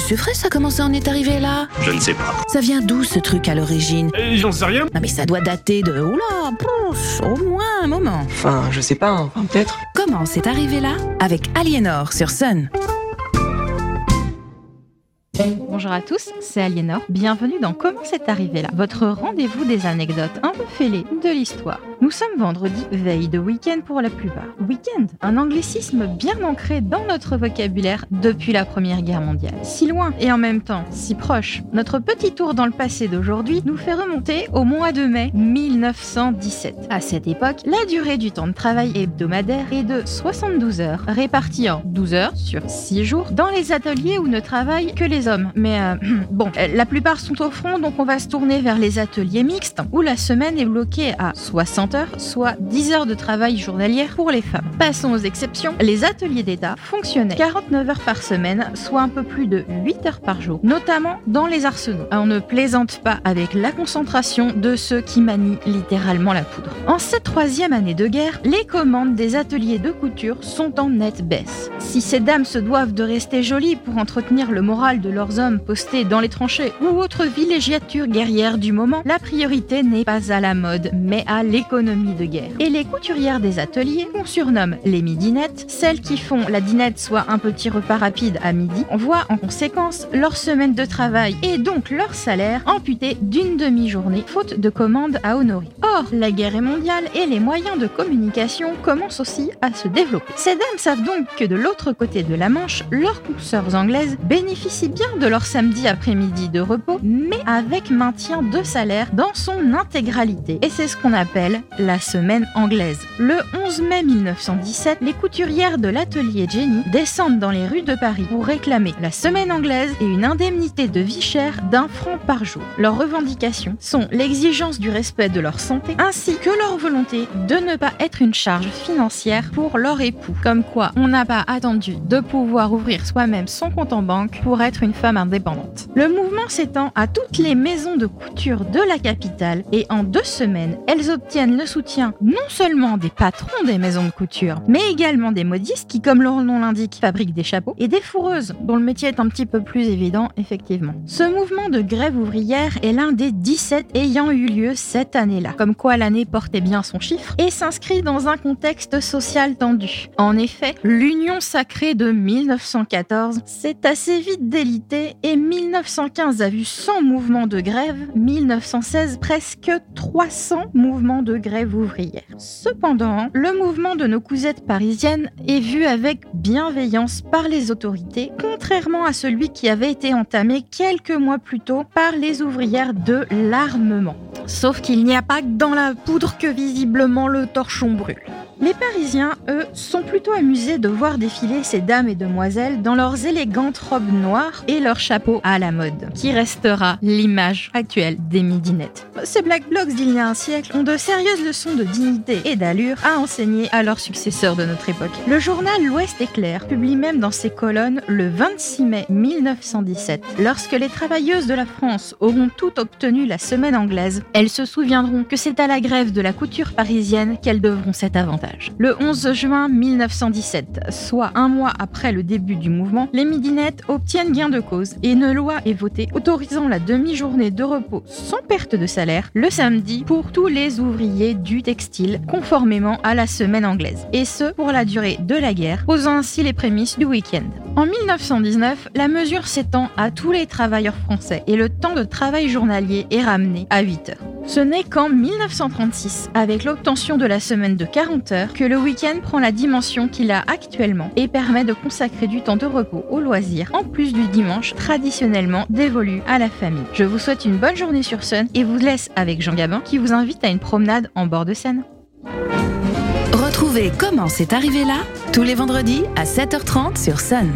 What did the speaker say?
monsieur Fraisse, ça comment ça en est arrivé là Je ne sais pas. Ça vient d'où ce truc à l'origine? Euh, J'en sais rien. Non mais ça doit dater de... Oula, pouf, au moins un moment. Enfin, je sais pas, enfin, peut-être. Comment c'est arrivé là? Avec Aliénor sur Sun. Bonjour à tous, c'est Aliénor. Bienvenue dans Comment c'est arrivé là, votre rendez-vous des anecdotes un peu fêlées de l'histoire. Nous sommes vendredi, veille de week-end pour la plupart. Week-end, un anglicisme bien ancré dans notre vocabulaire depuis la Première Guerre mondiale. Si loin et en même temps si proche, notre petit tour dans le passé d'aujourd'hui nous fait remonter au mois de mai 1917. À cette époque, la durée du temps de travail hebdomadaire est de 72 heures, répartie en 12 heures sur 6 jours dans les ateliers où ne travaillent que les Mais euh, bon, euh, la plupart sont au front, donc on va se tourner vers les ateliers mixtes, où la semaine est bloquée à 60 heures, soit 10 heures de travail journalière pour les femmes. Passons aux exceptions. Les ateliers d'État fonctionnaient 49 heures par semaine, soit un peu plus de 8 heures par jour, notamment dans les arsenaux. On ne plaisante pas avec la concentration de ceux qui manient littéralement la poudre. En cette troisième année de guerre, les commandes des ateliers de couture sont en nette baisse. Si ces dames se doivent de rester jolies pour entretenir le moral de leurs hommes postés dans les tranchées ou autres villégiatures guerrières du moment, la priorité n'est pas à la mode, mais à l'économie de guerre. Et les couturières des ateliers, qu'on surnomme les midinettes, celles qui font la dinette, soit un petit repas rapide à midi, voient en conséquence leur semaine de travail et donc leur salaire amputé d'une demi-journée, faute de commandes à honorer. Or, la guerre est mondiale et les moyens de communication commencent aussi à se développer. Ces dames savent donc que de l'autre côté de la Manche, leurs consoeurs anglaises bénéficient de leur samedi après-midi de repos, mais avec maintien de salaire dans son intégralité. Et c'est ce qu'on appelle la semaine anglaise. Le 11 mai 1917, les couturières de l'atelier Jenny descendent dans les rues de Paris pour réclamer la semaine anglaise et une indemnité de vie chère d'un franc par jour. Leurs revendications sont l'exigence du respect de leur santé ainsi que leur volonté de ne pas être une charge financière pour leur époux. Comme quoi, on n'a pas attendu de pouvoir ouvrir soi-même son compte en banque pour être une femme indépendante. Le mouvement s'étend à toutes les maisons de couture de la capitale et en deux semaines, elles obtiennent le soutien non seulement des patrons des maisons de couture, mais également des modistes qui, comme leur nom l'indique, fabriquent des chapeaux et des fourreuses, dont le métier est un petit peu plus évident, effectivement. Ce mouvement de grève ouvrière est l'un des 17 ayant eu lieu cette année-là, comme quoi l'année portait bien son chiffre, et s'inscrit dans un contexte social tendu. En effet, l'Union sacrée de 1914 s'est assez vite délitée et 1915 a vu 100 mouvements de grève, 1916 presque 300 mouvements de grève ouvrière. Cependant, le mouvement de nos cousettes parisiennes est vu avec bienveillance par les autorités, contrairement à celui qui avait été entamé quelques mois plus tôt par les ouvrières de l'armement. Sauf qu'il n'y a pas que dans la poudre que visiblement le torchon brûle. Les Parisiens, eux, sont plutôt amusés de voir défiler ces dames et demoiselles dans leurs élégantes robes noires et leurs chapeaux à la mode, qui restera l'image actuelle des midinettes. Ces Black Blocs d'il y a un siècle ont de sérieuses leçons de dignité et d'allure à enseigner à leurs successeurs de notre époque. Le journal L'Ouest éclair publie même dans ses colonnes le 26 mai 1917, lorsque les travailleuses de la France auront toutes obtenu la semaine anglaise, elles se souviendront que c'est à la grève de la couture parisienne qu'elles devront cet avantage. Le 11 juin 1917, soit un mois après le début du mouvement, les midinettes obtiennent gain de cause et une loi est votée autorisant la demi-journée de repos sans perte de salaire le samedi pour tous les ouvriers du textile, conformément à la semaine anglaise, et ce pour la durée de la guerre, posant ainsi les prémices du week-end. En 1919, la mesure s'étend à tous les travailleurs français et le temps de travail journalier est ramené à 8 heures. Ce n'est qu'en 1936, avec l'obtention de la semaine de 40 heures, que le week-end prend la dimension qu'il a actuellement et permet de consacrer du temps de repos au loisir, en plus du dimanche traditionnellement dévolu à la famille. Je vous souhaite une bonne journée sur Sun et vous laisse avec Jean Gabin qui vous invite à une promenade en bord de Seine. Retrouvez Comment c'est arrivé là tous les vendredis à 7h30 sur Sun.